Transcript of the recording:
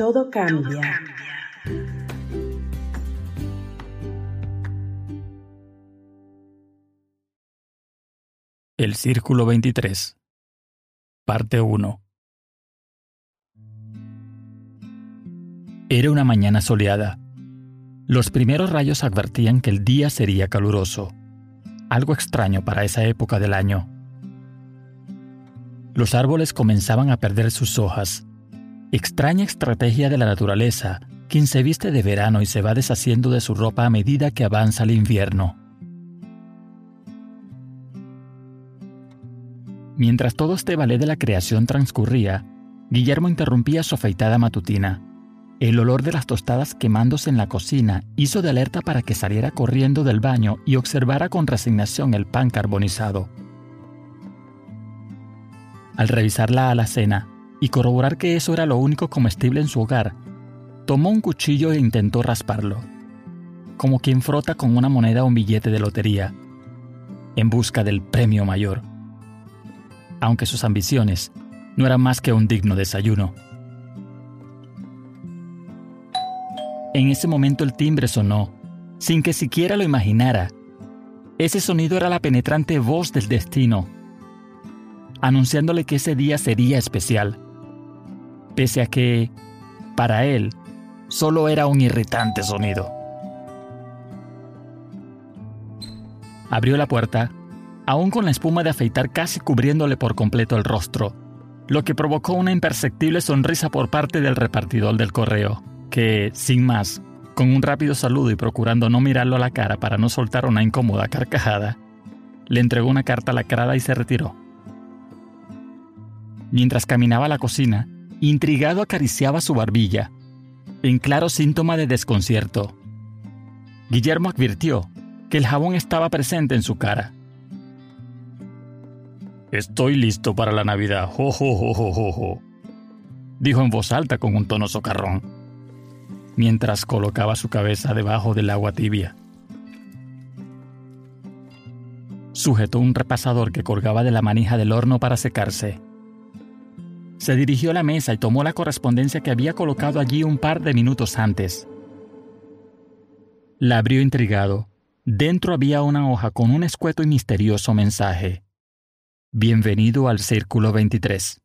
Todo cambia. El Círculo 23 Parte 1 Era una mañana soleada. Los primeros rayos advertían que el día sería caluroso, algo extraño para esa época del año. Los árboles comenzaban a perder sus hojas. Extraña estrategia de la naturaleza, quien se viste de verano y se va deshaciendo de su ropa a medida que avanza el invierno. Mientras todo este ballet de la creación transcurría, Guillermo interrumpía su afeitada matutina. El olor de las tostadas quemándose en la cocina hizo de alerta para que saliera corriendo del baño y observara con resignación el pan carbonizado. Al revisar la alacena y corroborar que eso era lo único comestible en su hogar, tomó un cuchillo e intentó rasparlo, como quien frota con una moneda un billete de lotería, en busca del premio mayor. Aunque sus ambiciones no eran más que un digno desayuno. En ese momento el timbre sonó, sin que siquiera lo imaginara. Ese sonido era la penetrante voz del destino, anunciándole que ese día sería especial, pese a que, para él, solo era un irritante sonido. Abrió la puerta, aún con la espuma de afeitar casi cubriéndole por completo el rostro, lo que provocó una imperceptible sonrisa por parte del repartidor del correo que, sin más, con un rápido saludo y procurando no mirarlo a la cara para no soltar una incómoda carcajada, le entregó una carta lacrada y se retiró. Mientras caminaba a la cocina, intrigado acariciaba su barbilla, en claro síntoma de desconcierto. Guillermo advirtió que el jabón estaba presente en su cara. Estoy listo para la Navidad, jo, jo, jo, jo, jo, dijo en voz alta con un tono socarrón mientras colocaba su cabeza debajo del agua tibia. Sujetó un repasador que colgaba de la manija del horno para secarse. Se dirigió a la mesa y tomó la correspondencia que había colocado allí un par de minutos antes. La abrió intrigado. Dentro había una hoja con un escueto y misterioso mensaje. Bienvenido al Círculo 23.